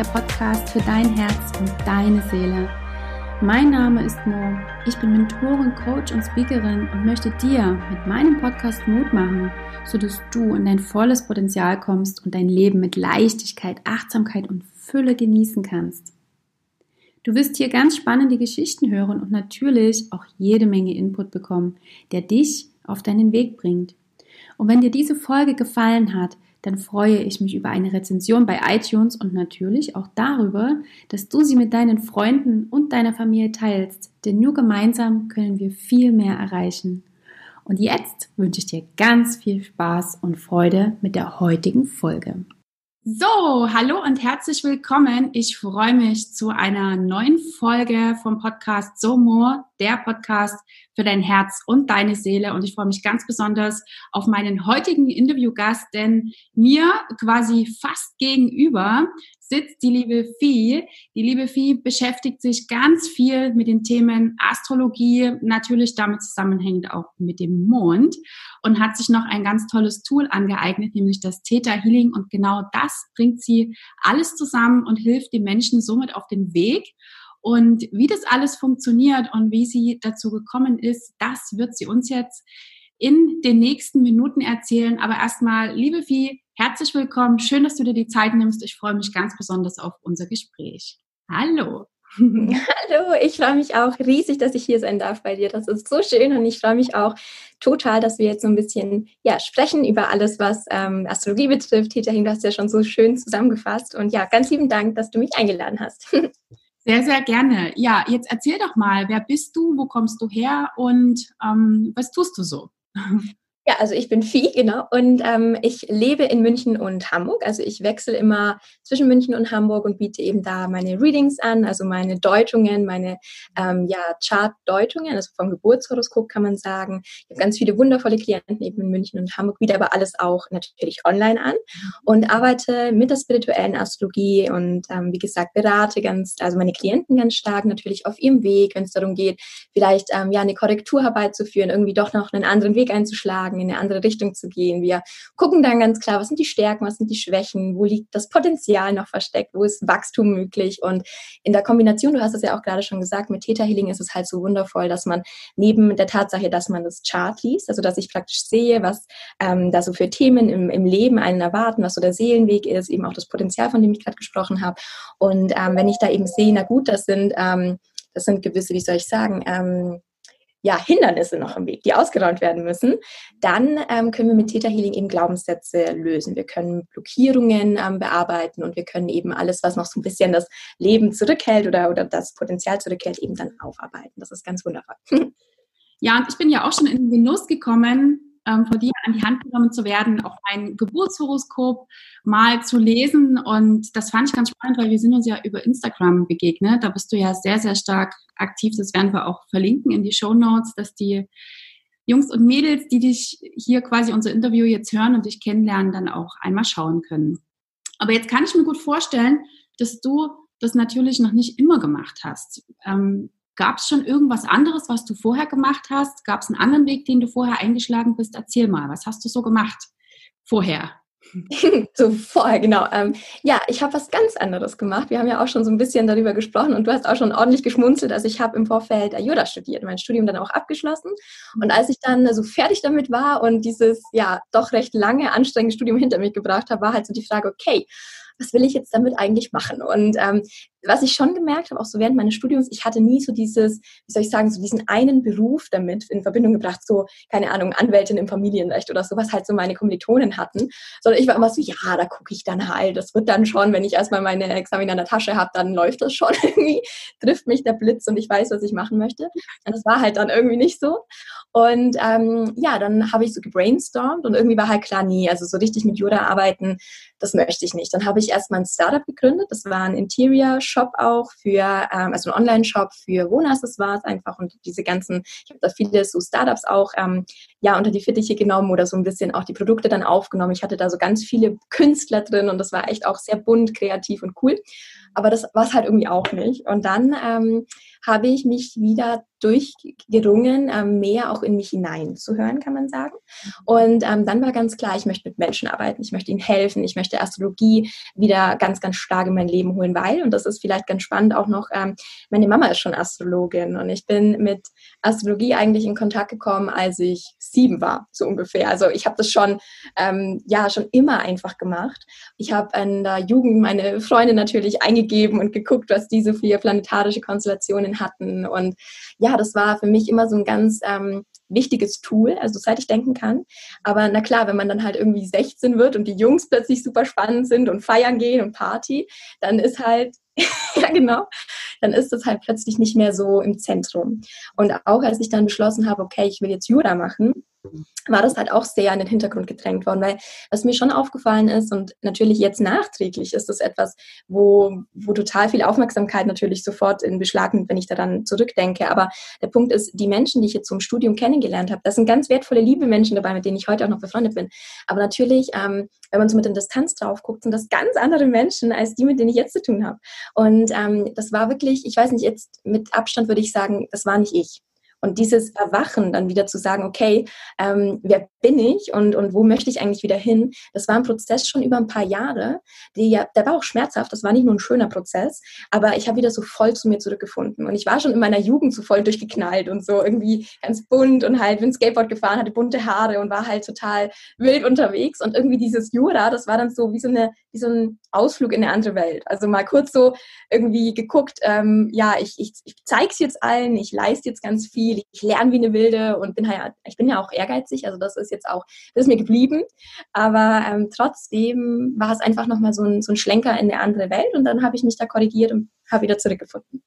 der Podcast für dein Herz und deine Seele. Mein Name ist Mo. Ich bin Mentorin, Coach und Speakerin und möchte dir mit meinem Podcast Mut machen, sodass du in dein volles Potenzial kommst und dein Leben mit Leichtigkeit, Achtsamkeit und Fülle genießen kannst. Du wirst hier ganz spannende Geschichten hören und natürlich auch jede Menge Input bekommen, der dich auf deinen Weg bringt. Und wenn dir diese Folge gefallen hat, dann freue ich mich über eine Rezension bei iTunes und natürlich auch darüber, dass du sie mit deinen Freunden und deiner Familie teilst, denn nur gemeinsam können wir viel mehr erreichen. Und jetzt wünsche ich dir ganz viel Spaß und Freude mit der heutigen Folge. So, hallo und herzlich willkommen. Ich freue mich zu einer neuen Folge vom Podcast Somo, der Podcast für dein Herz und deine Seele. Und ich freue mich ganz besonders auf meinen heutigen Interviewgast, denn mir quasi fast gegenüber sitzt die liebe Vieh. Die liebe Vieh beschäftigt sich ganz viel mit den Themen Astrologie, natürlich damit zusammenhängend auch mit dem Mond und hat sich noch ein ganz tolles Tool angeeignet, nämlich das Theta Healing. Und genau das bringt sie alles zusammen und hilft den Menschen somit auf den Weg. Und wie das alles funktioniert und wie sie dazu gekommen ist, das wird sie uns jetzt in den nächsten Minuten erzählen. Aber erstmal, liebe Vieh, herzlich willkommen. Schön, dass du dir die Zeit nimmst. Ich freue mich ganz besonders auf unser Gespräch. Hallo. Hallo, ich freue mich auch riesig, dass ich hier sein darf bei dir. Das ist so schön und ich freue mich auch total, dass wir jetzt so ein bisschen ja, sprechen über alles, was ähm, Astrologie betrifft. Hitahin, du hast ja schon so schön zusammengefasst und ja, ganz lieben Dank, dass du mich eingeladen hast. Sehr, sehr gerne. Ja, jetzt erzähl doch mal, wer bist du, wo kommst du her und ähm, was tust du so? Ja, also ich bin Vieh, genau. Und ähm, ich lebe in München und Hamburg. Also ich wechsle immer zwischen München und Hamburg und biete eben da meine Readings an, also meine Deutungen, meine ähm, ja, Chart-Deutungen, also vom Geburtshoroskop kann man sagen. Ich habe ganz viele wundervolle Klienten eben in München und Hamburg, biete aber alles auch natürlich online an und arbeite mit der spirituellen Astrologie und ähm, wie gesagt berate ganz, also meine Klienten ganz stark natürlich auf ihrem Weg, wenn es darum geht, vielleicht ähm, ja eine Korrektur herbeizuführen, irgendwie doch noch einen anderen Weg einzuschlagen in eine andere Richtung zu gehen. Wir gucken dann ganz klar, was sind die Stärken, was sind die Schwächen, wo liegt das Potenzial noch versteckt, wo ist Wachstum möglich. Und in der Kombination, du hast es ja auch gerade schon gesagt, mit Theta Healing ist es halt so wundervoll, dass man neben der Tatsache, dass man das Chart liest, also dass ich praktisch sehe, was ähm, da so für Themen im, im Leben einen erwarten, was so der Seelenweg ist, eben auch das Potenzial, von dem ich gerade gesprochen habe. Und ähm, wenn ich da eben sehe, na gut, das sind ähm, das sind gewisse, wie soll ich sagen, ähm, ja, Hindernisse noch im Weg, die ausgeräumt werden müssen, dann ähm, können wir mit Theta Healing eben Glaubenssätze lösen. Wir können Blockierungen ähm, bearbeiten und wir können eben alles, was noch so ein bisschen das Leben zurückhält oder, oder das Potenzial zurückhält, eben dann aufarbeiten. Das ist ganz wundervoll. Ja, und ich bin ja auch schon in den Genuss gekommen, ähm, von dir an die Hand genommen zu werden, auch mein Geburtshoroskop mal zu lesen. Und das fand ich ganz spannend, weil wir sind uns ja über Instagram begegnet. Da bist du ja sehr, sehr stark aktiv. Das werden wir auch verlinken in die Show Notes, dass die Jungs und Mädels, die dich hier quasi unser Interview jetzt hören und dich kennenlernen, dann auch einmal schauen können. Aber jetzt kann ich mir gut vorstellen, dass du das natürlich noch nicht immer gemacht hast. Ähm, Gab es schon irgendwas anderes, was du vorher gemacht hast? Gab es einen anderen Weg, den du vorher eingeschlagen bist? Erzähl mal, was hast du so gemacht vorher? so vorher, genau. Ähm, ja, ich habe was ganz anderes gemacht. Wir haben ja auch schon so ein bisschen darüber gesprochen und du hast auch schon ordentlich geschmunzelt. Also ich habe im Vorfeld Ayurveda studiert, mein Studium dann auch abgeschlossen. Und als ich dann so fertig damit war und dieses ja doch recht lange anstrengende Studium hinter mich gebracht habe, war halt so die Frage, okay, was will ich jetzt damit eigentlich machen? Und ähm, was ich schon gemerkt habe, auch so während meines Studiums, ich hatte nie so dieses, wie soll ich sagen, so diesen einen Beruf damit in Verbindung gebracht, so, keine Ahnung, Anwältin im Familienrecht oder sowas halt so meine Kommilitonen hatten, sondern ich war immer so, ja, da gucke ich dann halt, das wird dann schon, wenn ich erstmal meine Examen in der Tasche habe, dann läuft das schon irgendwie, trifft mich der Blitz und ich weiß, was ich machen möchte. Und das war halt dann irgendwie nicht so. Und ähm, ja, dann habe ich so gebrainstormt und irgendwie war halt klar, nie, also so richtig mit Jura arbeiten, das möchte ich nicht. Dann habe ich erstmal ein Startup gegründet, das war ein Interior Shop auch für, ähm, also ein Online-Shop für Wohnaccessoires einfach und diese ganzen, ich habe da viele so Startups auch, ähm, ja, unter die Fittiche genommen oder so ein bisschen auch die Produkte dann aufgenommen. Ich hatte da so ganz viele Künstler drin und das war echt auch sehr bunt, kreativ und cool. Aber das war es halt irgendwie auch nicht. Und dann ähm, habe ich mich wieder durchgerungen, ähm, mehr auch in mich hineinzuhören, kann man sagen. Und ähm, dann war ganz klar, ich möchte mit Menschen arbeiten, ich möchte ihnen helfen, ich möchte Astrologie wieder ganz, ganz stark in mein Leben holen, weil, und das ist vielleicht ganz spannend auch noch, ähm, meine Mama ist schon Astrologin und ich bin mit Astrologie eigentlich in Kontakt gekommen, als ich sieben war, so ungefähr. Also ich habe das schon, ähm, ja, schon immer einfach gemacht. Ich habe in der Jugend meine Freunde natürlich eingegeben und geguckt, was diese vier planetarische Konstellationen hatten und ja, das war für mich immer so ein ganz ähm, wichtiges Tool, also seit ich denken kann. Aber na klar, wenn man dann halt irgendwie 16 wird und die Jungs plötzlich super spannend sind und feiern gehen und Party, dann ist halt, ja genau, dann ist das halt plötzlich nicht mehr so im Zentrum. Und auch als ich dann beschlossen habe, okay, ich will jetzt Jura machen, war das halt auch sehr in den Hintergrund gedrängt worden, weil was mir schon aufgefallen ist und natürlich jetzt nachträglich ist das etwas, wo, wo total viel Aufmerksamkeit natürlich sofort in Beschlag nimmt, wenn ich daran zurückdenke. Aber der Punkt ist, die Menschen, die ich jetzt zum Studium kennengelernt habe, das sind ganz wertvolle, liebe Menschen dabei, mit denen ich heute auch noch befreundet bin. Aber natürlich, ähm, wenn man so mit der Distanz drauf guckt, sind das ganz andere Menschen als die, mit denen ich jetzt zu tun habe. Und ähm, das war wirklich, ich weiß nicht, jetzt mit Abstand würde ich sagen, das war nicht ich. Und dieses Erwachen dann wieder zu sagen, okay, ähm, wer bin ich und, und wo möchte ich eigentlich wieder hin, das war ein Prozess schon über ein paar Jahre. Die, ja, der war auch schmerzhaft, das war nicht nur ein schöner Prozess, aber ich habe wieder so voll zu mir zurückgefunden. Und ich war schon in meiner Jugend so voll durchgeknallt und so irgendwie ganz bunt und halt bin Skateboard gefahren, hatte bunte Haare und war halt total wild unterwegs. Und irgendwie dieses Jura, das war dann so wie so, eine, wie so ein Ausflug in eine andere Welt. Also mal kurz so irgendwie geguckt, ähm, ja, ich, ich, ich zeige es jetzt allen, ich leiste jetzt ganz viel ich lerne wie eine Wilde und bin halt, ich bin ja auch ehrgeizig, also das ist jetzt auch, das ist mir geblieben. Aber ähm, trotzdem war es einfach nochmal so ein, so ein Schlenker in eine andere Welt und dann habe ich mich da korrigiert und habe wieder zurückgefunden.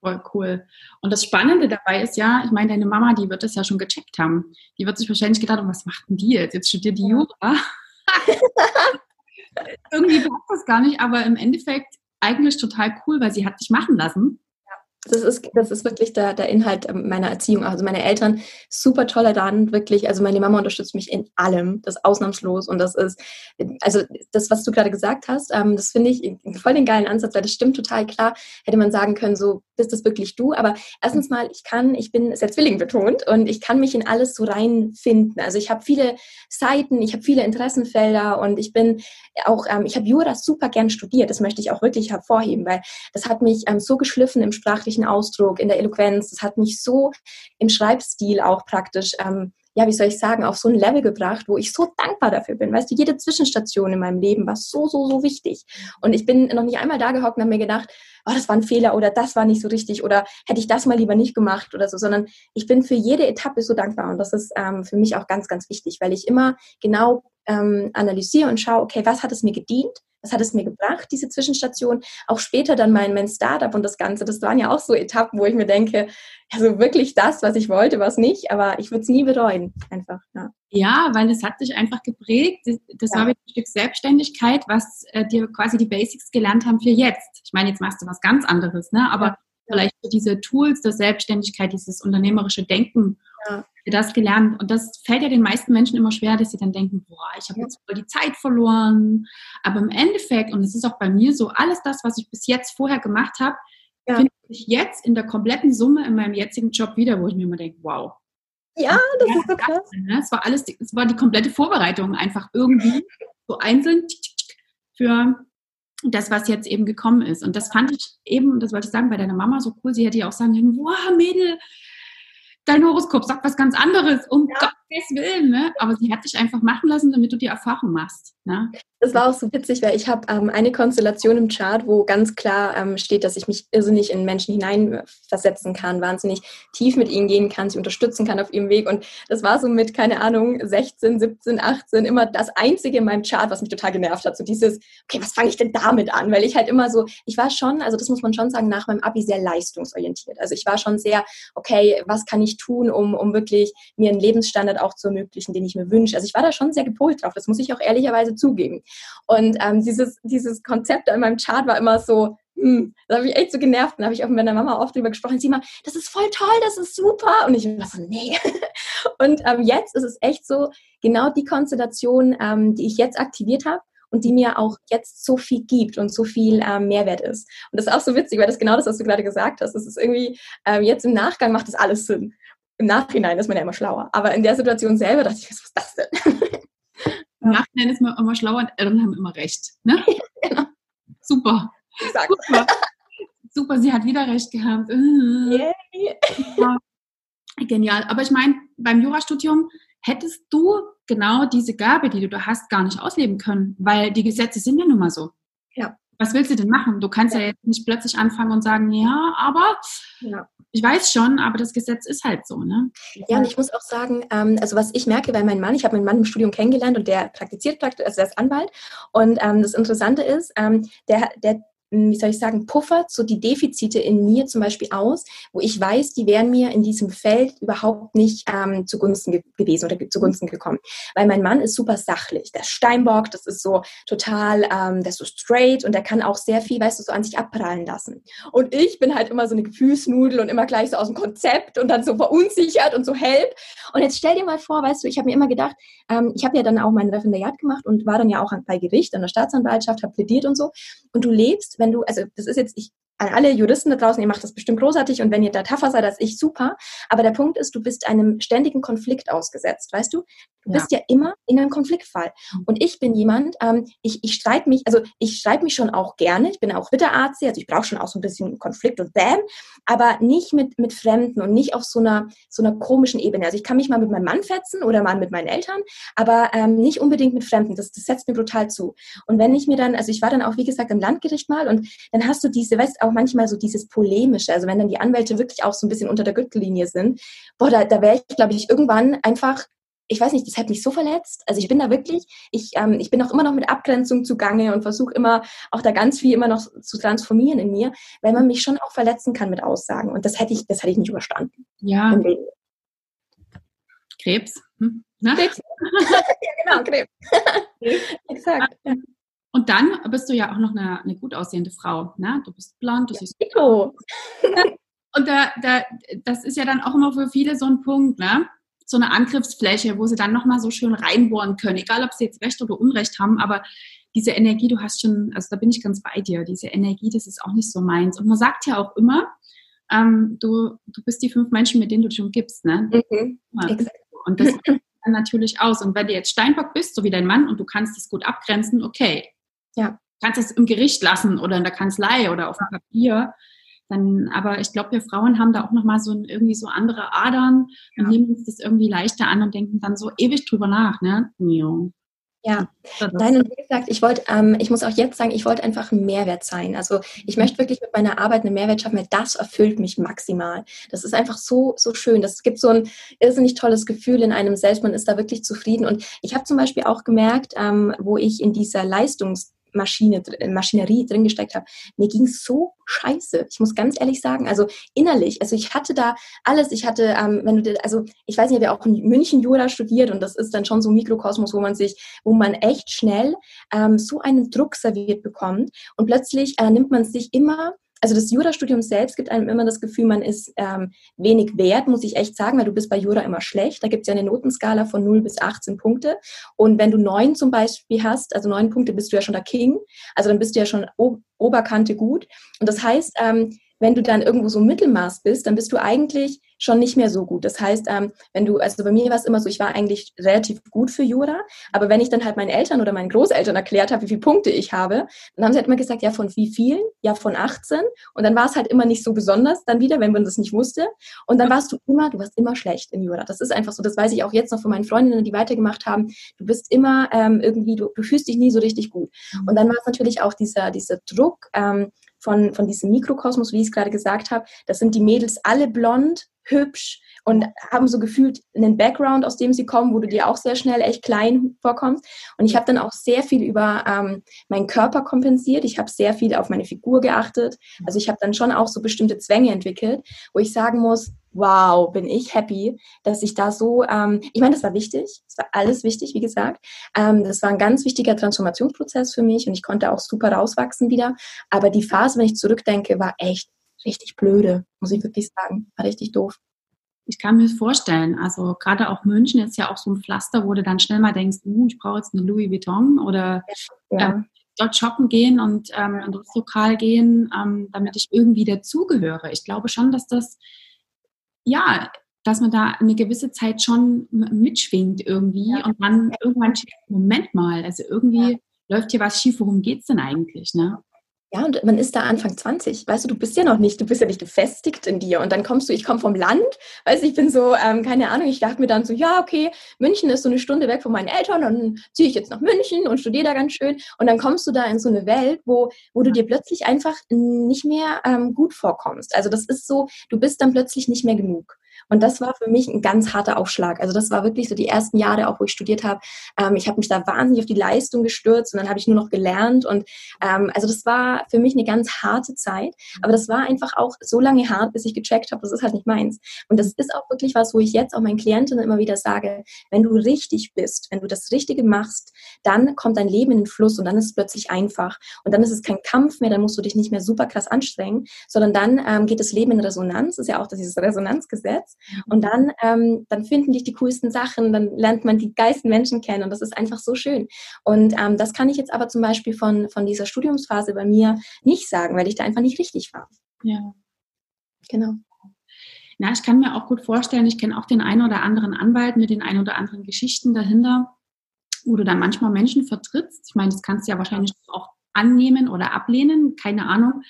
Voll cool. Und das Spannende dabei ist ja, ich meine, deine Mama, die wird das ja schon gecheckt haben. Die wird sich wahrscheinlich gedacht, was macht denn die jetzt? Jetzt studiert die Jura. Irgendwie passt das gar nicht, aber im Endeffekt eigentlich total cool, weil sie hat dich machen lassen. Das ist, das ist wirklich der, der Inhalt meiner Erziehung. Also meine Eltern super tolerant, wirklich. Also meine Mama unterstützt mich in allem, das ausnahmslos. Und das ist, also das, was du gerade gesagt hast, ähm, das finde ich voll den geilen Ansatz, weil das stimmt total klar. Hätte man sagen können, so bist das wirklich du. Aber erstens mal, ich kann, ich bin sehr Zwilling betont und ich kann mich in alles so reinfinden. Also ich habe viele Seiten, ich habe viele Interessenfelder und ich bin auch, ähm, ich habe Jura super gern studiert. Das möchte ich auch wirklich hervorheben, weil das hat mich ähm, so geschliffen im sprachlichen Ausdruck, in der Eloquenz. Das hat mich so im Schreibstil auch praktisch ähm, ja, wie soll ich sagen, auf so ein Level gebracht, wo ich so dankbar dafür bin. Weißt du, jede Zwischenstation in meinem Leben war so, so, so wichtig. Und ich bin noch nicht einmal da gehockt und habe mir gedacht, oh, das war ein Fehler oder das war nicht so richtig oder hätte ich das mal lieber nicht gemacht oder so, sondern ich bin für jede Etappe so dankbar. Und das ist ähm, für mich auch ganz, ganz wichtig, weil ich immer genau ähm, analysiere und schaue, okay, was hat es mir gedient? Was hat es mir gebracht, diese Zwischenstation? Auch später dann mein, mein Startup und das Ganze, das waren ja auch so Etappen, wo ich mir denke, also wirklich das, was ich wollte, was nicht, aber ich würde es nie bereuen, einfach. Ja. ja, weil es hat dich einfach geprägt. Das ja. war ein Stück Selbstständigkeit, was äh, dir quasi die Basics gelernt haben für jetzt. Ich meine, jetzt machst du was ganz anderes, ne? aber ja. vielleicht diese Tools der Selbstständigkeit, dieses unternehmerische Denken ja. Das gelernt. Und das fällt ja den meisten Menschen immer schwer, dass sie dann denken, boah, ich habe jetzt voll die Zeit verloren. Aber im Endeffekt, und es ist auch bei mir so, alles das, was ich bis jetzt vorher gemacht habe, ja. finde ich jetzt in der kompletten Summe in meinem jetzigen Job wieder, wo ich mir immer denke, wow. Ja, das ist so krass. Ne? Es war alles, es war die komplette Vorbereitung einfach irgendwie so einzeln für das, was jetzt eben gekommen ist. Und das fand ich eben, das wollte ich sagen, bei deiner Mama so cool. Sie hätte ja auch sagen können, wow, Mädel, dein Horoskop sagt was ganz anderes, um ja. Gottes Willen, ne? Aber sie hat dich einfach machen lassen, damit du die Erfahrung machst. Ne? Das war auch so witzig, weil ich habe ähm, eine Konstellation im Chart, wo ganz klar ähm, steht, dass ich mich irrsinnig in Menschen hineinversetzen kann, wahnsinnig tief mit ihnen gehen kann, sie unterstützen kann auf ihrem Weg. Und das war so mit, keine Ahnung, 16, 17, 18 immer das Einzige in meinem Chart, was mich total genervt hat. So dieses, okay, was fange ich denn damit an? Weil ich halt immer so, ich war schon, also das muss man schon sagen, nach meinem Abi sehr leistungsorientiert. Also ich war schon sehr, okay, was kann ich tun, um, um wirklich mir einen Lebensstandard auch zu ermöglichen, den ich mir wünsche. Also ich war da schon sehr gepolt drauf, das muss ich auch ehrlicherweise zugeben. Und ähm, dieses, dieses Konzept in meinem Chart war immer so, hm, da habe ich echt so genervt. Da habe ich auch mit meiner Mama oft drüber gesprochen. Sie immer, das ist voll toll, das ist super. Und ich war so, nee. Und ähm, jetzt ist es echt so, genau die Konstellation, ähm, die ich jetzt aktiviert habe und die mir auch jetzt so viel gibt und so viel ähm, Mehrwert ist. Und das ist auch so witzig, weil das genau das, was du gerade gesagt hast. Das ist irgendwie, ähm, jetzt im Nachgang macht das alles Sinn. Im Nachhinein ist man ja immer schlauer. Aber in der Situation selber dachte ich, was ist das denn? Im Nachhinein ist man immer schlauer und Eltern haben immer recht. Ne? genau. Super. Super. Super, sie hat wieder recht gehabt. Yay. Ja. Genial. Aber ich meine, beim Jurastudium hättest du genau diese Gabe, die du da hast, gar nicht ausleben können, weil die Gesetze sind ja nun mal so. Was willst du denn machen? Du kannst ja, ja jetzt nicht plötzlich anfangen und sagen, ja, aber ja. ich weiß schon, aber das Gesetz ist halt so, ne? Ja, und ich muss auch sagen, ähm, also was ich merke bei meinem Mann, ich habe meinen Mann im Studium kennengelernt und der praktiziert, also der ist Anwalt. Und ähm, das Interessante ist, ähm, der, der wie soll ich sagen, puffert so die Defizite in mir zum Beispiel aus, wo ich weiß, die wären mir in diesem Feld überhaupt nicht ähm, zugunsten ge gewesen oder ge zugunsten gekommen. Weil mein Mann ist super sachlich. Der Steinbock, das ist so total, ähm, der ist so straight und der kann auch sehr viel, weißt du, so an sich abprallen lassen. Und ich bin halt immer so eine Gefühlsnudel und immer gleich so aus dem Konzept und dann so verunsichert und so help. Und jetzt stell dir mal vor, weißt du, ich habe mir immer gedacht, ähm, ich habe ja dann auch mein Referendariat gemacht und war dann ja auch bei Gericht, an der Staatsanwaltschaft, habe plädiert und so. Und du lebst wenn du, also das ist jetzt, ich an alle Juristen da draußen, ihr macht das bestimmt großartig und wenn ihr da tougher seid als ich, super. Aber der Punkt ist, du bist einem ständigen Konflikt ausgesetzt, weißt du? Du bist ja, ja immer in einem Konfliktfall. Mhm. Und ich bin jemand, ähm, ich, ich streite mich, also ich streite mich schon auch gerne. Ich bin auch Ritterarzt, also ich brauche schon auch so ein bisschen Konflikt und Bam, aber nicht mit, mit Fremden und nicht auf so einer, so einer komischen Ebene. Also ich kann mich mal mit meinem Mann fetzen oder mal mit meinen Eltern, aber ähm, nicht unbedingt mit Fremden. Das, das setzt mir brutal zu. Und wenn ich mir dann, also ich war dann auch, wie gesagt, im Landgericht mal und dann hast du diese, weißt du, auch manchmal so dieses Polemische, also wenn dann die Anwälte wirklich auch so ein bisschen unter der Gürtellinie sind, boah, da, da wäre ich, glaube ich, irgendwann einfach ich weiß nicht, das hat mich so verletzt. Also ich bin da wirklich, ich, ähm, ich bin auch immer noch mit Abgrenzung zugange und versuche immer auch da ganz viel immer noch zu transformieren in mir, weil man mich schon auch verletzen kann mit Aussagen. Und das hätte ich, das hätte ich nicht überstanden. Ja. Krebs. Hm? Krebs. ja, genau, Krebs. Exakt. Ja. Und dann bist du ja auch noch eine, eine gut aussehende Frau. Ne? Du bist blond, du siehst gut Und da, da, das ist ja dann auch immer für viele so ein Punkt, ne? so eine Angriffsfläche, wo sie dann nochmal so schön reinbohren können, egal ob sie jetzt Recht oder Unrecht haben, aber diese Energie, du hast schon, also da bin ich ganz bei dir, diese Energie, das ist auch nicht so meins. Und man sagt ja auch immer, ähm, du, du bist die fünf Menschen, mit denen du dich umgibst. Ne? Mhm, und das dann natürlich aus. Und wenn du jetzt Steinbock bist, so wie dein Mann, und du kannst das gut abgrenzen, okay, ja. kannst es im Gericht lassen oder in der Kanzlei oder auf dem Papier. Dann, aber ich glaube, wir Frauen haben da auch nochmal so ein, irgendwie so andere Adern ja. und nehmen uns das irgendwie leichter an und denken dann so ewig drüber nach, ne? Jo. Ja, nein, und wie gesagt, ich wollte, ähm, ich muss auch jetzt sagen, ich wollte einfach ein Mehrwert sein. Also ich mhm. möchte wirklich mit meiner Arbeit einen Mehrwert schaffen, weil das erfüllt mich maximal. Das ist einfach so, so schön. Das gibt so ein irrsinnig tolles Gefühl in einem selbst. Man ist da wirklich zufrieden. Und ich habe zum Beispiel auch gemerkt, ähm, wo ich in dieser Leistungs Maschine, Maschinerie drin gesteckt habe. Mir ging so scheiße. Ich muss ganz ehrlich sagen, also innerlich, also ich hatte da alles. Ich hatte, ähm, wenn du, also ich weiß nicht, ja auch in München Jura studiert und das ist dann schon so ein Mikrokosmos, wo man sich, wo man echt schnell ähm, so einen Druck serviert bekommt und plötzlich äh, nimmt man sich immer also das Jurastudium selbst gibt einem immer das Gefühl, man ist ähm, wenig wert, muss ich echt sagen, weil du bist bei Jura immer schlecht. Da gibt es ja eine Notenskala von 0 bis 18 Punkte. Und wenn du 9 zum Beispiel hast, also 9 Punkte, bist du ja schon der King. Also dann bist du ja schon Oberkante gut. Und das heißt, ähm, wenn du dann irgendwo so Mittelmaß bist, dann bist du eigentlich schon nicht mehr so gut. Das heißt, ähm, wenn du, also bei mir war es immer so, ich war eigentlich relativ gut für Jura, aber wenn ich dann halt meinen Eltern oder meinen Großeltern erklärt habe, wie viele Punkte ich habe, dann haben sie halt immer gesagt, ja, von wie vielen? Ja, von 18. Und dann war es halt immer nicht so besonders dann wieder, wenn man das nicht wusste. Und dann warst du immer, du warst immer schlecht in Jura. Das ist einfach so, das weiß ich auch jetzt noch von meinen Freundinnen, die weitergemacht haben. Du bist immer ähm, irgendwie, du, du fühlst dich nie so richtig gut. Und dann war es natürlich auch dieser, dieser Druck, ähm, von, von diesem Mikrokosmos, wie ich es gerade gesagt habe. Das sind die Mädels alle blond, hübsch und haben so gefühlt einen Background, aus dem sie kommen, wo du dir auch sehr schnell echt klein vorkommst. Und ich habe dann auch sehr viel über ähm, meinen Körper kompensiert. Ich habe sehr viel auf meine Figur geachtet. Also ich habe dann schon auch so bestimmte Zwänge entwickelt, wo ich sagen muss, wow, bin ich happy, dass ich da so, ähm, ich meine, das war wichtig, das war alles wichtig, wie gesagt. Ähm, das war ein ganz wichtiger Transformationsprozess für mich und ich konnte auch super rauswachsen wieder. Aber die Phase, wenn ich zurückdenke, war echt richtig blöde, muss ich wirklich sagen. War richtig doof. Ich kann mir das vorstellen. Also gerade auch München ist ja auch so ein Pflaster, wo du dann schnell mal denkst, uh, ich brauche jetzt eine Louis Vuitton oder ja. ähm, dort shoppen gehen und ähm, in das Lokal gehen, ähm, damit ich irgendwie dazugehöre. Ich glaube schon, dass das, ja, dass man da eine gewisse Zeit schon mitschwingt irgendwie ja. und dann irgendwann Moment mal, also irgendwie ja. läuft hier was schief, worum geht es denn eigentlich, ne? Ja, und man ist da Anfang 20, weißt du, du bist ja noch nicht, du bist ja nicht gefestigt in dir. Und dann kommst du, ich komme vom Land, weißt du, ich bin so, ähm, keine Ahnung, ich dachte mir dann so, ja, okay, München ist so eine Stunde weg von meinen Eltern, dann ziehe ich jetzt nach München und studiere da ganz schön. Und dann kommst du da in so eine Welt, wo, wo du dir plötzlich einfach nicht mehr ähm, gut vorkommst. Also das ist so, du bist dann plötzlich nicht mehr genug. Und das war für mich ein ganz harter Aufschlag. Also das war wirklich so die ersten Jahre, auch wo ich studiert habe. Ähm, ich habe mich da wahnsinnig auf die Leistung gestürzt und dann habe ich nur noch gelernt. Und ähm, also das war für mich eine ganz harte Zeit. Aber das war einfach auch so lange hart, bis ich gecheckt habe, das ist halt nicht meins. Und das ist auch wirklich was, wo ich jetzt auch meinen Klientinnen immer wieder sage, wenn du richtig bist, wenn du das Richtige machst, dann kommt dein Leben in den Fluss und dann ist es plötzlich einfach. Und dann ist es kein Kampf mehr, dann musst du dich nicht mehr super krass anstrengen, sondern dann ähm, geht das Leben in Resonanz. Ist ja auch dieses Resonanzgesetz. Und dann, ähm, dann finden dich die coolsten Sachen, dann lernt man die geilsten Menschen kennen und das ist einfach so schön. Und ähm, das kann ich jetzt aber zum Beispiel von, von dieser Studiumsphase bei mir nicht sagen, weil ich da einfach nicht richtig war. Ja. Genau. Na, ich kann mir auch gut vorstellen, ich kenne auch den einen oder anderen Anwalt mit den ein oder anderen Geschichten dahinter, wo du dann manchmal Menschen vertrittst. Ich meine, das kannst du ja wahrscheinlich auch annehmen oder ablehnen, keine Ahnung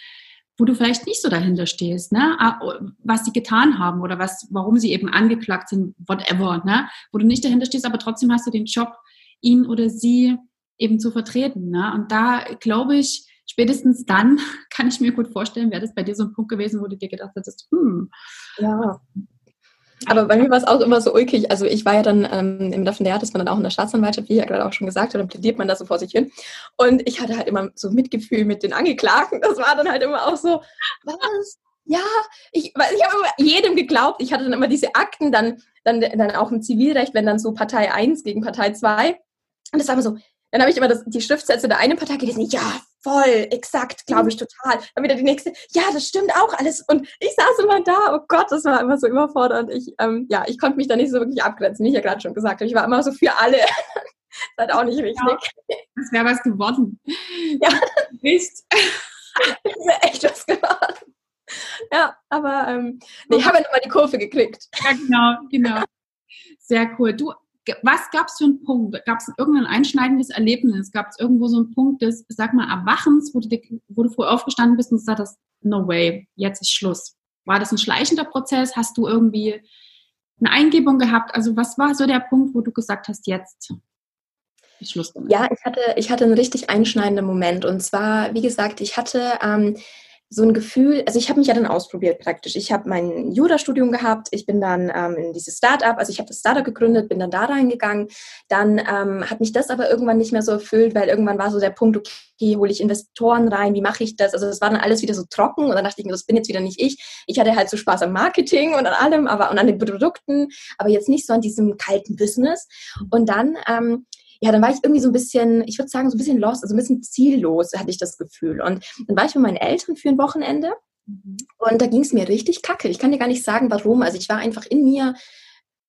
wo du vielleicht nicht so dahinter stehst, ne? Ah, was sie getan haben oder was, warum sie eben angeklagt sind, whatever, ne? wo du nicht dahinter stehst, aber trotzdem hast du den Job, ihn oder sie eben zu vertreten. Ne? Und da glaube ich, spätestens dann kann ich mir gut vorstellen, wäre das bei dir so ein Punkt gewesen, wo du dir gedacht hättest, hm. Ja, aber bei mir war es auch immer so ulkig. Also ich war ja dann ähm, im Referendariat, ist man dann auch in der Staatsanwaltschaft, wie ich ja gerade auch schon gesagt habe, dann plädiert man da so vor sich hin. Und ich hatte halt immer so Mitgefühl mit den Angeklagten. Das war dann halt immer auch so, was? Ja, ich, weil ich habe immer jedem geglaubt. Ich hatte dann immer diese Akten, dann, dann, dann auch im Zivilrecht, wenn dann so Partei 1 gegen Partei 2. Und das war immer so, dann habe ich immer das, die Schriftsätze der einen Partei gelesen. Ja, voll, exakt, glaube ich total. Dann wieder die nächste. Ja, das stimmt auch alles. Und ich saß immer da. Oh Gott, das war immer so überfordernd. Ich, ähm, ja, ich konnte mich da nicht so wirklich abgrenzen, wie ich ja gerade schon gesagt habe. Ich war immer so für alle. das ist halt auch nicht richtig. Ja, das wäre was geworden. Ja, Mist. das wäre echt was geworden. Ja, aber ähm, nee, ich habe ja nochmal die Kurve gekriegt. Ja, genau, genau. Sehr cool. Du, was gab es für einen Punkt? Gab es irgendein einschneidendes Erlebnis? Gab es irgendwo so einen Punkt des, sag mal, Erwachens, wo du, wo du früh aufgestanden bist und gesagt hast, no way, jetzt ist Schluss? War das ein schleichender Prozess? Hast du irgendwie eine Eingebung gehabt? Also was war so der Punkt, wo du gesagt hast, jetzt ist Schluss? Ja, ich hatte, ich hatte einen richtig einschneidenden Moment. Und zwar, wie gesagt, ich hatte... Ähm, so ein Gefühl, also ich habe mich ja dann ausprobiert praktisch. Ich habe mein Jura-Studium gehabt, ich bin dann ähm, in dieses Start-up, also ich habe das Start-up gegründet, bin dann da reingegangen. Dann ähm, hat mich das aber irgendwann nicht mehr so erfüllt, weil irgendwann war so der Punkt, okay, hole ich Investoren rein, wie mache ich das? Also das war dann alles wieder so trocken und dann dachte ich mir, das bin jetzt wieder nicht ich. Ich hatte halt so Spaß am Marketing und an allem, aber und an den Produkten, aber jetzt nicht so an diesem kalten Business. Und dann ähm, ja, dann war ich irgendwie so ein bisschen, ich würde sagen, so ein bisschen lost, also ein bisschen ziellos, hatte ich das Gefühl. Und dann war ich mit meinen Eltern für ein Wochenende mhm. und da ging es mir richtig kacke. Ich kann dir gar nicht sagen, warum. Also ich war einfach in mir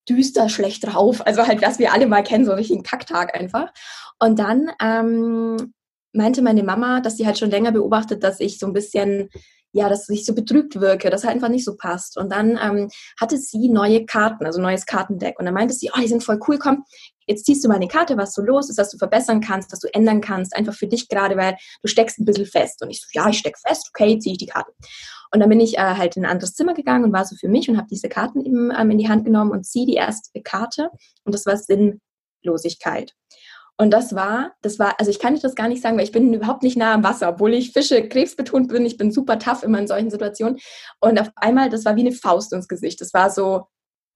düster, schlecht drauf. Also halt, was wir alle mal kennen, so richtig ein Kacktag einfach. Und dann ähm, meinte meine Mama, dass sie halt schon länger beobachtet, dass ich so ein bisschen ja, dass ich so betrübt wirke, dass halt einfach nicht so passt. Und dann ähm, hatte sie neue Karten, also neues Kartendeck. Und dann meinte sie, oh, die sind voll cool, komm, jetzt ziehst du mal eine Karte, was so los ist, was du verbessern kannst, was du ändern kannst, einfach für dich gerade, weil du steckst ein bisschen fest. Und ich so, ja, ich steck fest, okay, ziehe ich die Karte. Und dann bin ich äh, halt in ein anderes Zimmer gegangen und war so für mich und habe diese Karten eben ähm, in die Hand genommen und ziehe die erste Karte. Und das war Sinnlosigkeit. Und das war, das war, also ich kann dir das gar nicht sagen, weil ich bin überhaupt nicht nah am Wasser, obwohl ich Fische krebsbetont bin. Ich bin super tough immer in solchen Situationen. Und auf einmal, das war wie eine Faust ins Gesicht. Das war so,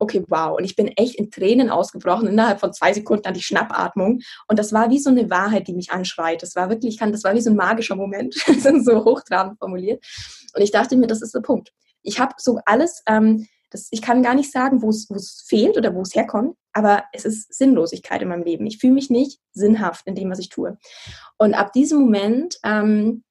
okay, wow. Und ich bin echt in Tränen ausgebrochen. Innerhalb von zwei Sekunden hatte ich Schnappatmung. Und das war wie so eine Wahrheit, die mich anschreit. Das war wirklich, das war wie so ein magischer Moment. so hochtrabend formuliert. Und ich dachte mir, das ist der Punkt. Ich habe so alles, ähm, das, ich kann gar nicht sagen, wo es fehlt oder wo es herkommt, aber es ist Sinnlosigkeit in meinem Leben. Ich fühle mich nicht sinnhaft in dem, was ich tue. Und ab diesem Moment ähm,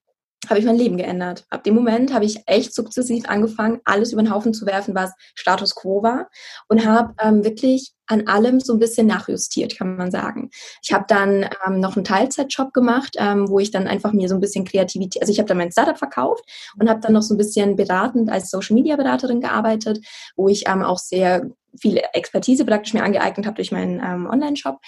habe ich mein Leben geändert. Ab dem Moment habe ich echt sukzessiv angefangen, alles über den Haufen zu werfen, was Status quo war und habe ähm, wirklich an allem so ein bisschen nachjustiert, kann man sagen. Ich habe dann ähm, noch einen Teilzeitjob gemacht, ähm, wo ich dann einfach mir so ein bisschen Kreativität, also ich habe dann mein Startup verkauft und habe dann noch so ein bisschen beratend als Social Media Beraterin gearbeitet, wo ich ähm, auch sehr viel Expertise praktisch mir angeeignet habe durch meinen ähm, Online-Shop.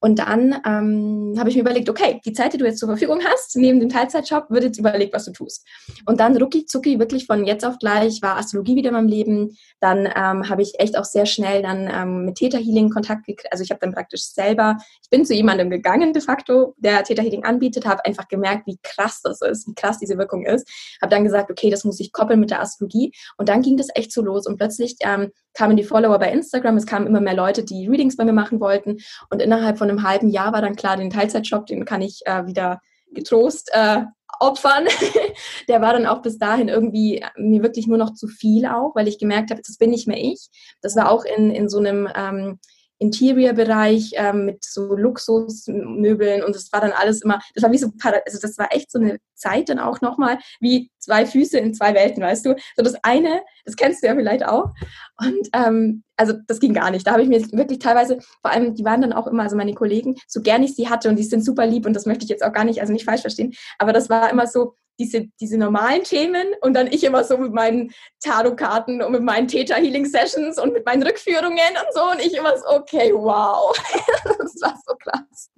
Und dann ähm, habe ich mir überlegt, okay, die Zeit, die du jetzt zur Verfügung hast, neben dem Teilzeitjob, wird jetzt überlegt, was du tust. Und dann rucki zucki, wirklich von jetzt auf gleich, war Astrologie wieder in meinem Leben. Dann ähm, habe ich echt auch sehr schnell dann ähm, mit Theta Healing Kontakt gekriegt. Also ich habe dann praktisch selber, ich bin zu jemandem gegangen de facto, der Theta Healing anbietet, habe einfach gemerkt, wie krass das ist, wie krass diese Wirkung ist. Habe dann gesagt, okay, das muss ich koppeln mit der Astrologie. Und dann ging das echt so los. Und plötzlich ähm, kamen die Follower bei Instagram, es kamen immer mehr Leute, die Readings bei mir machen wollten. Und innerhalb von einem halben Jahr war dann klar, den Teilzeitjob, den kann ich äh, wieder getrost äh, opfern. der war dann auch bis dahin irgendwie mir wirklich nur noch zu viel auch, weil ich gemerkt habe, das bin nicht mehr ich. Das war auch in, in so einem ähm, Interior-Bereich ähm, mit so Luxusmöbeln und das war dann alles immer, das war wie so, also das war echt so eine Zeit dann auch nochmal wie zwei Füße in zwei Welten, weißt du? So das eine, das kennst du ja vielleicht auch und ähm, also das ging gar nicht. Da habe ich mir wirklich teilweise, vor allem die waren dann auch immer, also meine Kollegen, so gern ich sie hatte und die sind super lieb und das möchte ich jetzt auch gar nicht, also nicht falsch verstehen, aber das war immer so, diese, diese normalen Themen und dann ich immer so mit meinen Tarotkarten und mit meinen Theta Healing Sessions und mit meinen Rückführungen und so und ich immer so, okay, wow. das war so krass.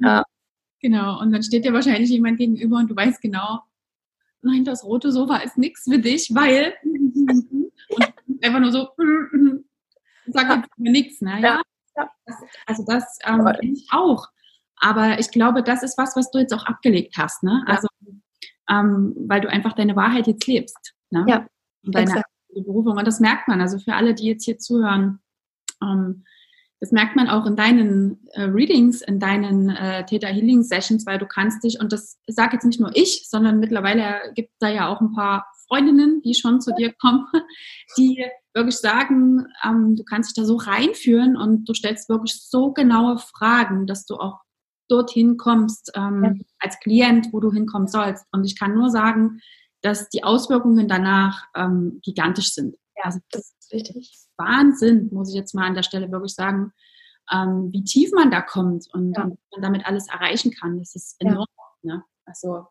Ja. Genau, und dann steht dir wahrscheinlich jemand gegenüber und du weißt genau, nein, das rote Sofa ist nichts für dich, weil und einfach nur so, sag jetzt mir nichts, ne? Ja. ja. also das ähm, ich auch. Aber ich glaube, das ist was, was du jetzt auch abgelegt hast, ne? Also ähm, weil du einfach deine Wahrheit jetzt lebst. Ne? Ja. Und deine exakt. Berufung. Und das merkt man. Also für alle, die jetzt hier zuhören, ähm, das merkt man auch in deinen äh, Readings, in deinen äh, Theta Healing Sessions, weil du kannst dich, und das sage jetzt nicht nur ich, sondern mittlerweile gibt es da ja auch ein paar Freundinnen, die schon zu dir kommen, die wirklich sagen, ähm, du kannst dich da so reinführen und du stellst wirklich so genaue Fragen, dass du auch dorthin kommst ähm, ja. als Klient, wo du hinkommen sollst. Und ich kann nur sagen, dass die Auswirkungen danach ähm, gigantisch sind. Ja, also das ist richtig. Wahnsinn, muss ich jetzt mal an der Stelle wirklich sagen, ähm, wie tief man da kommt und, ja. man damit alles erreichen kann. Das ist enorm. Ja. Ne? Also,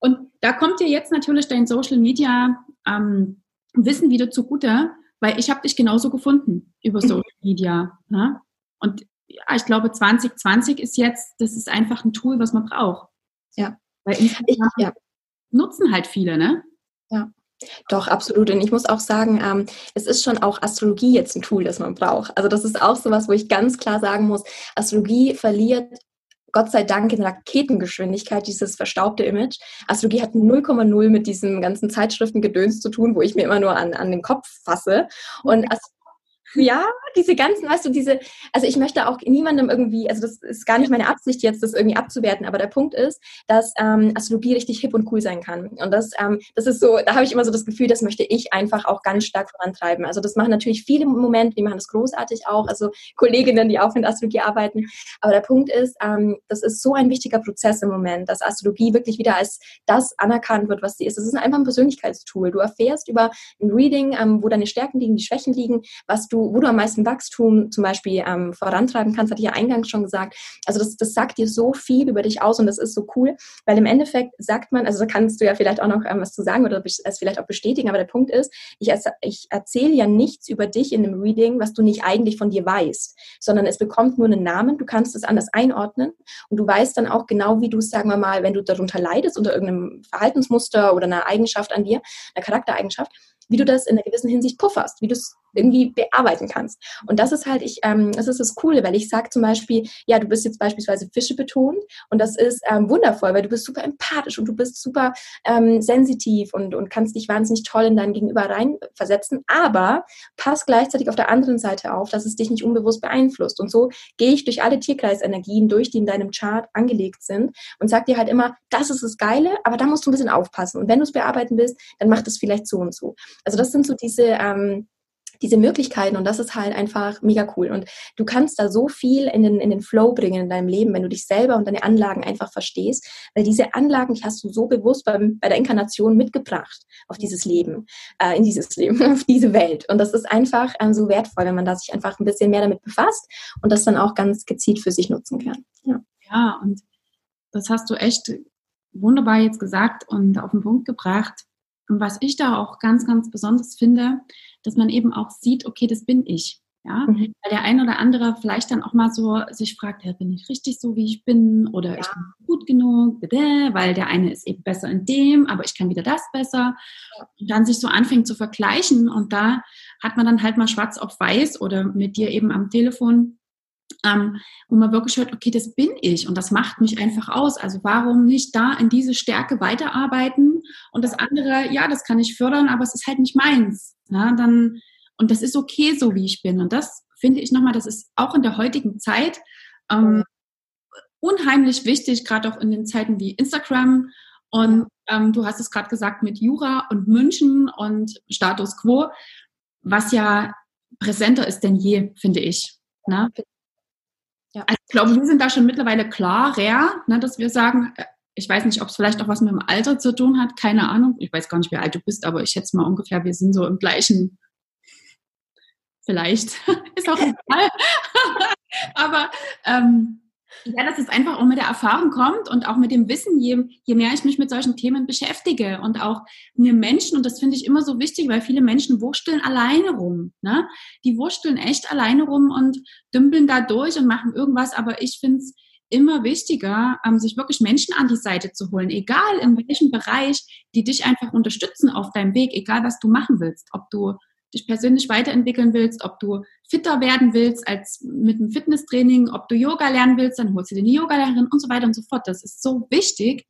und da kommt dir jetzt natürlich dein Social Media ähm, Wissen wieder zugute, weil ich habe dich genauso gefunden über Social Media. Ne? Und ja, ich glaube, 2020 ist jetzt, das ist einfach ein Tool, was man braucht. Ja. Weil Instagram ich, ja. nutzen halt viele, ne? Ja. Doch, absolut. Und ich muss auch sagen, ähm, es ist schon auch Astrologie jetzt ein Tool, das man braucht. Also das ist auch sowas, wo ich ganz klar sagen muss, Astrologie verliert Gott sei Dank in Raketengeschwindigkeit dieses verstaubte Image. Astrologie hat 0,0 mit diesem ganzen Zeitschriftengedöns zu tun, wo ich mir immer nur an, an den Kopf fasse. Und ja, diese ganzen, weißt du, diese, also ich möchte auch niemandem irgendwie, also das ist gar nicht meine Absicht jetzt, das irgendwie abzuwerten, aber der Punkt ist, dass ähm, Astrologie richtig hip und cool sein kann. Und das, ähm, das ist so, da habe ich immer so das Gefühl, das möchte ich einfach auch ganz stark vorantreiben. Also das machen natürlich viele im Moment, die machen das großartig auch, also Kolleginnen, die auch mit Astrologie arbeiten. Aber der Punkt ist, ähm, das ist so ein wichtiger Prozess im Moment, dass Astrologie wirklich wieder als das anerkannt wird, was sie ist. Das ist einfach ein Persönlichkeitstool. Du erfährst über ein Reading, ähm, wo deine Stärken liegen, die Schwächen liegen, was du wo du am meisten Wachstum zum Beispiel ähm, vorantreiben kannst, hatte ich ja eingangs schon gesagt. Also das, das sagt dir so viel über dich aus und das ist so cool, weil im Endeffekt sagt man, also da kannst du ja vielleicht auch noch ähm, was zu sagen oder es vielleicht auch bestätigen, aber der Punkt ist, ich, ich erzähle ja nichts über dich in einem Reading, was du nicht eigentlich von dir weißt, sondern es bekommt nur einen Namen, du kannst es anders einordnen und du weißt dann auch genau, wie du es, sagen wir mal, wenn du darunter leidest, unter irgendeinem Verhaltensmuster oder einer Eigenschaft an dir, einer Charaktereigenschaft, wie du das in einer gewissen Hinsicht pufferst, wie du es irgendwie bearbeiten kannst. Und das ist halt, ich, ähm, das ist das Coole, weil ich sage zum Beispiel, ja, du bist jetzt beispielsweise Fische betont und das ist ähm, wundervoll, weil du bist super empathisch und du bist super ähm, sensitiv und, und kannst dich wahnsinnig toll in dein Gegenüber reinversetzen, aber pass gleichzeitig auf der anderen Seite auf, dass es dich nicht unbewusst beeinflusst. Und so gehe ich durch alle Tierkreisenergien durch, die in deinem Chart angelegt sind und sag dir halt immer, das ist das Geile, aber da musst du ein bisschen aufpassen. Und wenn du es bearbeiten willst, dann mach das vielleicht so und so. Also das sind so diese ähm, diese Möglichkeiten und das ist halt einfach mega cool. Und du kannst da so viel in den, in den Flow bringen in deinem Leben, wenn du dich selber und deine Anlagen einfach verstehst, weil diese Anlagen, die hast du so bewusst beim, bei der Inkarnation mitgebracht auf dieses Leben, äh, in dieses Leben, auf diese Welt. Und das ist einfach ähm, so wertvoll, wenn man da sich einfach ein bisschen mehr damit befasst und das dann auch ganz gezielt für sich nutzen kann. Ja, ja und das hast du echt wunderbar jetzt gesagt und auf den Punkt gebracht. Und was ich da auch ganz, ganz besonders finde, dass man eben auch sieht, okay, das bin ich. Ja, mhm. weil der ein oder andere vielleicht dann auch mal so sich fragt, ja, bin ich richtig so, wie ich bin oder ja. ich bin gut genug, weil der eine ist eben besser in dem, aber ich kann wieder das besser. Und dann sich so anfängt zu vergleichen und da hat man dann halt mal schwarz auf weiß oder mit dir eben am Telefon ähm, wo man wirklich hört, okay, das bin ich und das macht mich einfach aus. Also warum nicht da in diese Stärke weiterarbeiten und das andere, ja, das kann ich fördern, aber es ist halt nicht meins. Ja, dann, und das ist okay, so wie ich bin. Und das finde ich nochmal, das ist auch in der heutigen Zeit ähm, unheimlich wichtig, gerade auch in den Zeiten wie Instagram. Und ähm, du hast es gerade gesagt mit Jura und München und Status quo, was ja präsenter ist denn je, finde ich. Ne? Ja. Also ich glaube, wir sind da schon mittlerweile klarer, ne, dass wir sagen, äh, ich weiß nicht, ob es vielleicht auch was mit dem Alter zu tun hat, keine Ahnung. Ich weiß gar nicht, wie alt du bist, aber ich schätze mal ungefähr, wir sind so im gleichen, vielleicht, ist auch egal. aber ähm, ja, dass es einfach auch mit der Erfahrung kommt und auch mit dem Wissen, je, je mehr ich mich mit solchen Themen beschäftige und auch mir Menschen, und das finde ich immer so wichtig, weil viele Menschen wursteln alleine rum. Ne? Die wursteln echt alleine rum und dümpeln da durch und machen irgendwas, aber ich finde es immer wichtiger, ähm, sich wirklich Menschen an die Seite zu holen, egal in welchem Bereich, die dich einfach unterstützen auf deinem Weg, egal was du machen willst, ob du dich persönlich weiterentwickeln willst, ob du fitter werden willst als mit einem Fitnesstraining, ob du Yoga lernen willst, dann holst du dir eine Yogalehrerin und so weiter und so fort. Das ist so wichtig.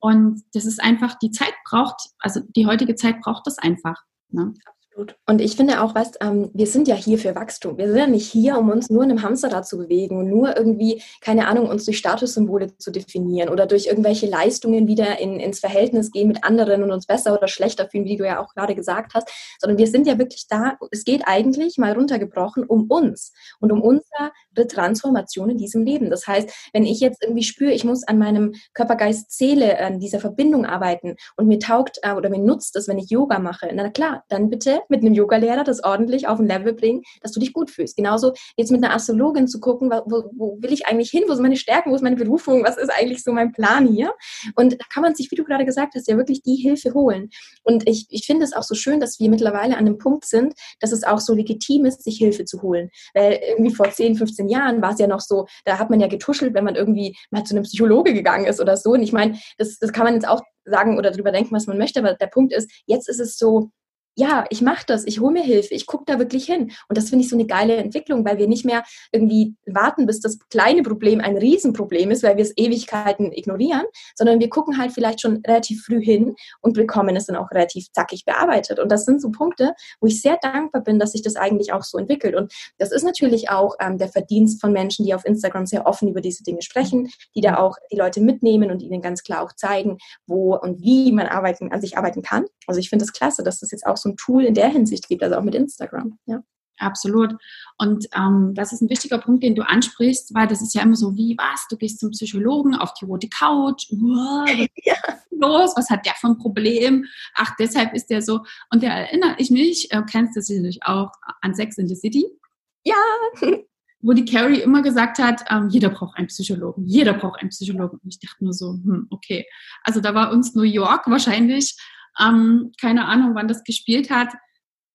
Und das ist einfach, die Zeit braucht, also die heutige Zeit braucht das einfach. Ne? Absolut. Und ich finde auch, weißt, ähm, wir sind ja hier für Wachstum. Wir sind ja nicht hier, um uns nur in einem Hamsterrad zu bewegen und nur irgendwie, keine Ahnung, uns durch Statussymbole zu definieren oder durch irgendwelche Leistungen wieder in, ins Verhältnis gehen mit anderen und uns besser oder schlechter fühlen, wie du ja auch gerade gesagt hast, sondern wir sind ja wirklich da. Es geht eigentlich mal runtergebrochen um uns und um unsere Transformation in diesem Leben. Das heißt, wenn ich jetzt irgendwie spüre, ich muss an meinem Körper, Geist, Seele, an dieser Verbindung arbeiten und mir taugt äh, oder mir nutzt es, wenn ich Yoga mache, na klar, dann bitte mit einem Yogalehrer das ordentlich auf ein Level bringen, dass du dich gut fühlst. Genauso jetzt mit einer Astrologin zu gucken, wo, wo will ich eigentlich hin, wo sind meine Stärken, wo ist meine Berufung, was ist eigentlich so mein Plan hier? Und da kann man sich, wie du gerade gesagt hast, ja wirklich die Hilfe holen. Und ich, ich finde es auch so schön, dass wir mittlerweile an einem Punkt sind, dass es auch so legitim ist, sich Hilfe zu holen. Weil irgendwie vor 10, 15 Jahren war es ja noch so, da hat man ja getuschelt, wenn man irgendwie mal zu einem Psychologe gegangen ist oder so. Und ich meine, das, das kann man jetzt auch sagen oder darüber denken, was man möchte, aber der Punkt ist, jetzt ist es so, ja, ich mache das, ich hole mir Hilfe, ich gucke da wirklich hin. Und das finde ich so eine geile Entwicklung, weil wir nicht mehr irgendwie warten, bis das kleine Problem ein Riesenproblem ist, weil wir es Ewigkeiten ignorieren, sondern wir gucken halt vielleicht schon relativ früh hin und bekommen es dann auch relativ zackig bearbeitet. Und das sind so Punkte, wo ich sehr dankbar bin, dass sich das eigentlich auch so entwickelt. Und das ist natürlich auch ähm, der Verdienst von Menschen, die auf Instagram sehr offen über diese Dinge sprechen, die da auch die Leute mitnehmen und ihnen ganz klar auch zeigen, wo und wie man arbeiten, an sich arbeiten kann. Also ich finde das klasse, dass das jetzt auch so ein Tool in der Hinsicht gibt, also auch mit Instagram. Ja. Absolut. Und ähm, das ist ein wichtiger Punkt, den du ansprichst, weil das ist ja immer so, wie was? Du gehst zum Psychologen auf die rote Couch. Wow, was ja. los? Was hat der für ein Problem? Ach, deshalb ist der so. Und da erinnere ich mich, äh, kennst du sicherlich auch an Sex in the City? Ja. Wo die Carrie immer gesagt hat, ähm, jeder braucht einen Psychologen, jeder braucht einen Psychologen. Und ich dachte nur so, hm, okay. Also da war uns New York wahrscheinlich ähm, keine Ahnung, wann das gespielt hat,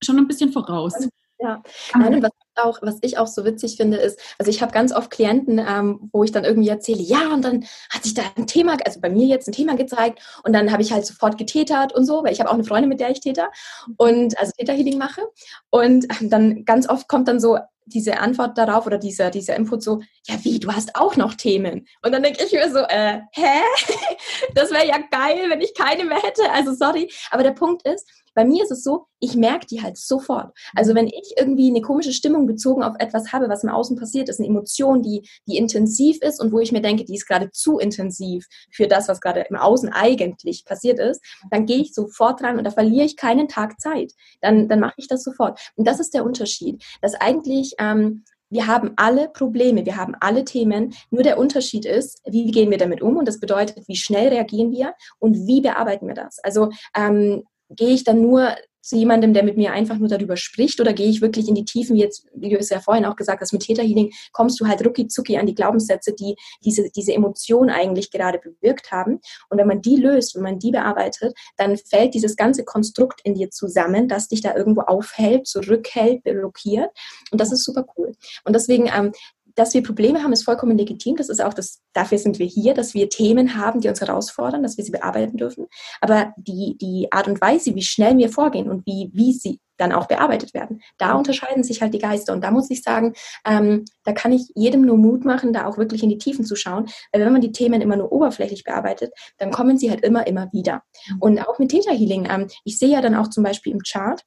schon ein bisschen voraus. Ja, Nein, was, auch, was ich auch so witzig finde, ist, also ich habe ganz oft Klienten, ähm, wo ich dann irgendwie erzähle, ja, und dann hat sich da ein Thema, also bei mir jetzt ein Thema gezeigt und dann habe ich halt sofort getätert und so, weil ich habe auch eine Freundin, mit der ich täter und also Täterhealing mache und dann ganz oft kommt dann so diese Antwort darauf oder dieser, dieser Input so, ja wie, du hast auch noch Themen. Und dann denke ich mir so, äh, hä? Das wäre ja geil, wenn ich keine mehr hätte. Also sorry. Aber der Punkt ist, bei mir ist es so, ich merke die halt sofort. Also wenn ich irgendwie eine komische Stimmung bezogen auf etwas habe, was im Außen passiert ist, eine Emotion, die, die intensiv ist und wo ich mir denke, die ist gerade zu intensiv für das, was gerade im Außen eigentlich passiert ist, dann gehe ich sofort dran und da verliere ich keinen Tag Zeit. Dann, dann mache ich das sofort. Und das ist der Unterschied, dass eigentlich ähm, wir haben alle Probleme, wir haben alle Themen. Nur der Unterschied ist, wie gehen wir damit um? Und das bedeutet, wie schnell reagieren wir und wie bearbeiten wir das? Also ähm, gehe ich dann nur zu jemandem, der mit mir einfach nur darüber spricht oder gehe ich wirklich in die Tiefen, wie, jetzt, wie du es ja vorhin auch gesagt hast, mit Theta Healing kommst du halt rucki zucki an die Glaubenssätze, die diese, diese Emotion eigentlich gerade bewirkt haben. Und wenn man die löst, wenn man die bearbeitet, dann fällt dieses ganze Konstrukt in dir zusammen, das dich da irgendwo aufhält, zurückhält, blockiert. Und das ist super cool. Und deswegen ähm, dass wir Probleme haben, ist vollkommen legitim. Das ist auch das, dafür sind wir hier, dass wir Themen haben, die uns herausfordern, dass wir sie bearbeiten dürfen. Aber die, die Art und Weise, wie schnell wir vorgehen und wie, wie sie dann auch bearbeitet werden, da unterscheiden sich halt die Geister. Und da muss ich sagen, ähm, da kann ich jedem nur Mut machen, da auch wirklich in die Tiefen zu schauen. Weil wenn man die Themen immer nur oberflächlich bearbeitet, dann kommen sie halt immer, immer wieder. Und auch mit Theta Healing, ähm, ich sehe ja dann auch zum Beispiel im Chart,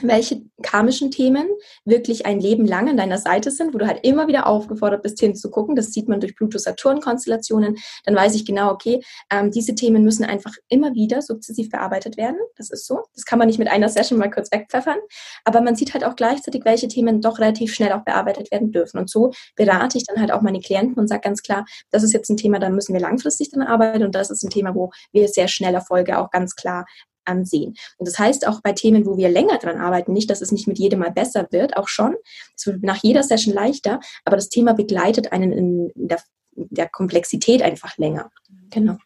welche karmischen Themen wirklich ein Leben lang an deiner Seite sind, wo du halt immer wieder aufgefordert bist, hinzugucken. Das sieht man durch Pluto-Saturn-Konstellationen. Dann weiß ich genau, okay, ähm, diese Themen müssen einfach immer wieder sukzessiv bearbeitet werden. Das ist so. Das kann man nicht mit einer Session mal kurz wegpfeffern. Aber man sieht halt auch gleichzeitig, welche Themen doch relativ schnell auch bearbeitet werden dürfen. Und so berate ich dann halt auch meine Klienten und sage ganz klar, das ist jetzt ein Thema, da müssen wir langfristig dann arbeiten und das ist ein Thema, wo wir sehr schnell Erfolge auch ganz klar ansehen. Und das heißt auch bei Themen, wo wir länger dran arbeiten, nicht, dass es nicht mit jedem Mal besser wird, auch schon. Es wird nach jeder Session leichter, aber das Thema begleitet einen in der, der Komplexität einfach länger. Genau.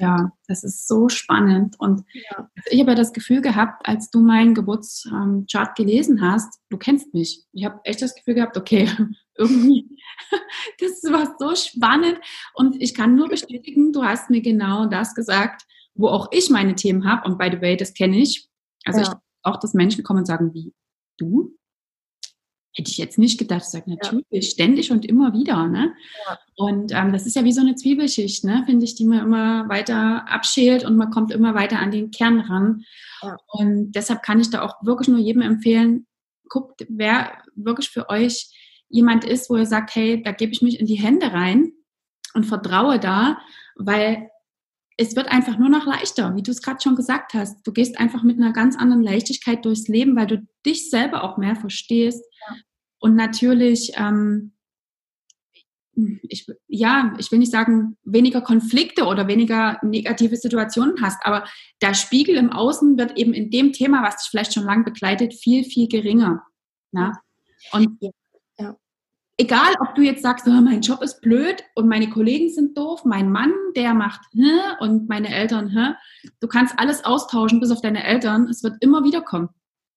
Ja, das ist so spannend. Und ja. ich habe ja das Gefühl gehabt, als du meinen Geburtschart gelesen hast, du kennst mich. Ich habe echt das Gefühl gehabt, okay, irgendwie, das war so spannend. Und ich kann nur bestätigen, du hast mir genau das gesagt, wo auch ich meine Themen habe. Und by the way, das kenne ich. Also ja. ich auch, dass Menschen kommen und sagen, wie, du? Hätte ich jetzt nicht gedacht. Ich sage, natürlich, ja. ständig und immer wieder. Ne? Ja. Und ähm, das ist ja wie so eine Zwiebelschicht, ne? finde ich, die man immer weiter abschält und man kommt immer weiter an den Kern ran. Und deshalb kann ich da auch wirklich nur jedem empfehlen, guckt, wer wirklich für euch jemand ist, wo ihr sagt, hey, da gebe ich mich in die Hände rein und vertraue da, weil es wird einfach nur noch leichter, wie du es gerade schon gesagt hast. Du gehst einfach mit einer ganz anderen Leichtigkeit durchs Leben, weil du dich selber auch mehr verstehst. Ja. Und natürlich, ähm, ich, ja, ich will nicht sagen, weniger Konflikte oder weniger negative Situationen hast, aber der Spiegel im Außen wird eben in dem Thema, was dich vielleicht schon lange begleitet, viel, viel geringer. Na? Und ja egal, ob du jetzt sagst, oh, mein Job ist blöd und meine Kollegen sind doof, mein Mann, der macht und meine Eltern, du kannst alles austauschen bis auf deine Eltern. Es wird immer wieder kommen.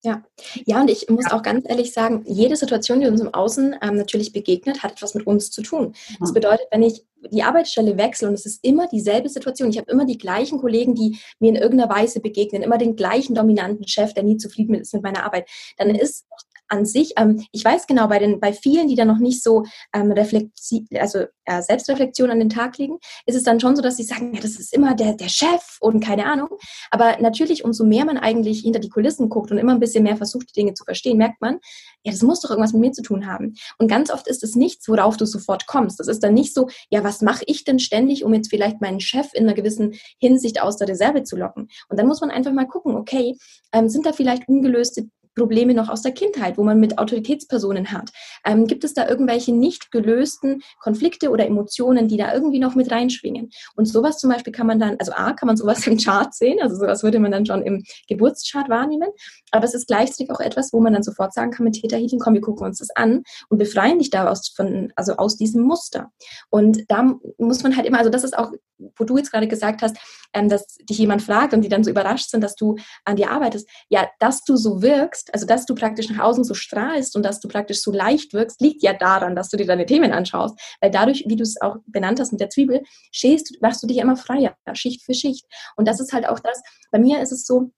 Ja, ja, und ich muss ja. auch ganz ehrlich sagen, jede Situation, die uns im Außen ähm, natürlich begegnet, hat etwas mit uns zu tun. Das bedeutet, wenn ich die Arbeitsstelle wechsle und es ist immer dieselbe Situation, ich habe immer die gleichen Kollegen, die mir in irgendeiner Weise begegnen, immer den gleichen dominanten Chef, der nie zufrieden ist mit meiner Arbeit, dann mhm. ist an sich, ähm, ich weiß genau, bei den, bei vielen, die dann noch nicht so ähm, Reflexi also äh, Selbstreflexion an den Tag legen, ist es dann schon so, dass sie sagen, ja, das ist immer der, der Chef und keine Ahnung. Aber natürlich, umso mehr man eigentlich hinter die Kulissen guckt und immer ein bisschen mehr versucht, die Dinge zu verstehen, merkt man, ja, das muss doch irgendwas mit mir zu tun haben. Und ganz oft ist es nichts, worauf du sofort kommst. Das ist dann nicht so, ja, was mache ich denn ständig, um jetzt vielleicht meinen Chef in einer gewissen Hinsicht aus der Reserve zu locken? Und dann muss man einfach mal gucken, okay, ähm, sind da vielleicht ungelöste Probleme noch aus der Kindheit, wo man mit Autoritätspersonen hat? Ähm, gibt es da irgendwelche nicht gelösten Konflikte oder Emotionen, die da irgendwie noch mit reinschwingen? Und sowas zum Beispiel kann man dann, also A, kann man sowas im Chart sehen, also sowas würde man dann schon im Geburtschart wahrnehmen, aber es ist gleichzeitig auch etwas, wo man dann sofort sagen kann mit Theta Healing, komm, wir gucken uns das an und befreien dich daraus von, also aus diesem Muster. Und da muss man halt immer, also das ist auch, wo du jetzt gerade gesagt hast, ähm, dass dich jemand fragt und die dann so überrascht sind, dass du an dir arbeitest. Ja, dass du so wirkst, also dass du praktisch nach außen so strahlst und dass du praktisch so leicht wirkst, liegt ja daran, dass du dir deine Themen anschaust. Weil dadurch, wie du es auch benannt hast mit der Zwiebel, schälst, machst du dich immer freier, Schicht für Schicht. Und das ist halt auch das, bei mir ist es so,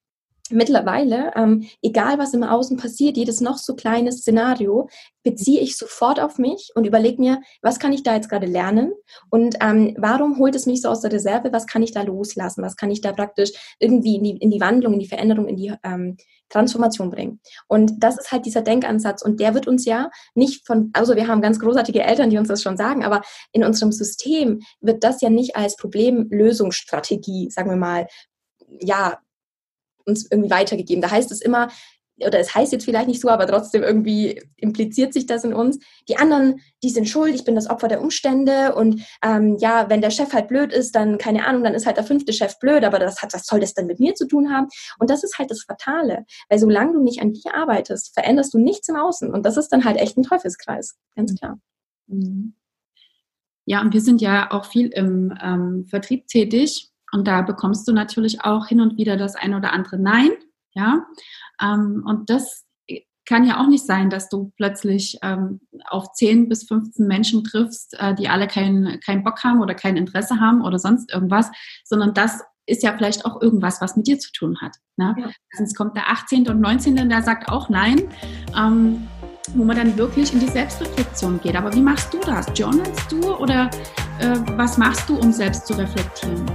mittlerweile, ähm, egal was im Außen passiert, jedes noch so kleine Szenario, beziehe ich sofort auf mich und überlege mir, was kann ich da jetzt gerade lernen? Und ähm, warum holt es mich so aus der Reserve, was kann ich da loslassen, was kann ich da praktisch irgendwie in die, in die Wandlung, in die Veränderung, in die ähm, Transformation bringen. Und das ist halt dieser Denkansatz und der wird uns ja nicht von, also wir haben ganz großartige Eltern, die uns das schon sagen, aber in unserem System wird das ja nicht als Problemlösungsstrategie, sagen wir mal, ja, uns irgendwie weitergegeben. Da heißt es immer, oder es heißt jetzt vielleicht nicht so, aber trotzdem irgendwie impliziert sich das in uns. Die anderen, die sind schuld, ich bin das Opfer der Umstände und ähm, ja, wenn der Chef halt blöd ist, dann keine Ahnung, dann ist halt der fünfte Chef blöd, aber das hat, was soll das denn mit mir zu tun haben? Und das ist halt das Fatale, weil solange du nicht an dir arbeitest, veränderst du nichts im Außen und das ist dann halt echt ein Teufelskreis, ganz mhm. klar. Mhm. Ja, und wir sind ja auch viel im ähm, Vertrieb tätig und da bekommst du natürlich auch hin und wieder das ein oder andere Nein. Ja, ähm, und das kann ja auch nicht sein, dass du plötzlich ähm, auf 10 bis 15 Menschen triffst, äh, die alle keinen kein Bock haben oder kein Interesse haben oder sonst irgendwas, sondern das ist ja vielleicht auch irgendwas, was mit dir zu tun hat. Ne? Ja. Sonst kommt der 18. und 19. der sagt auch Nein. Ähm, wo man dann wirklich in die Selbstreflexion geht. Aber wie machst du das? Journalst du oder äh, was machst du, um selbst zu reflektieren?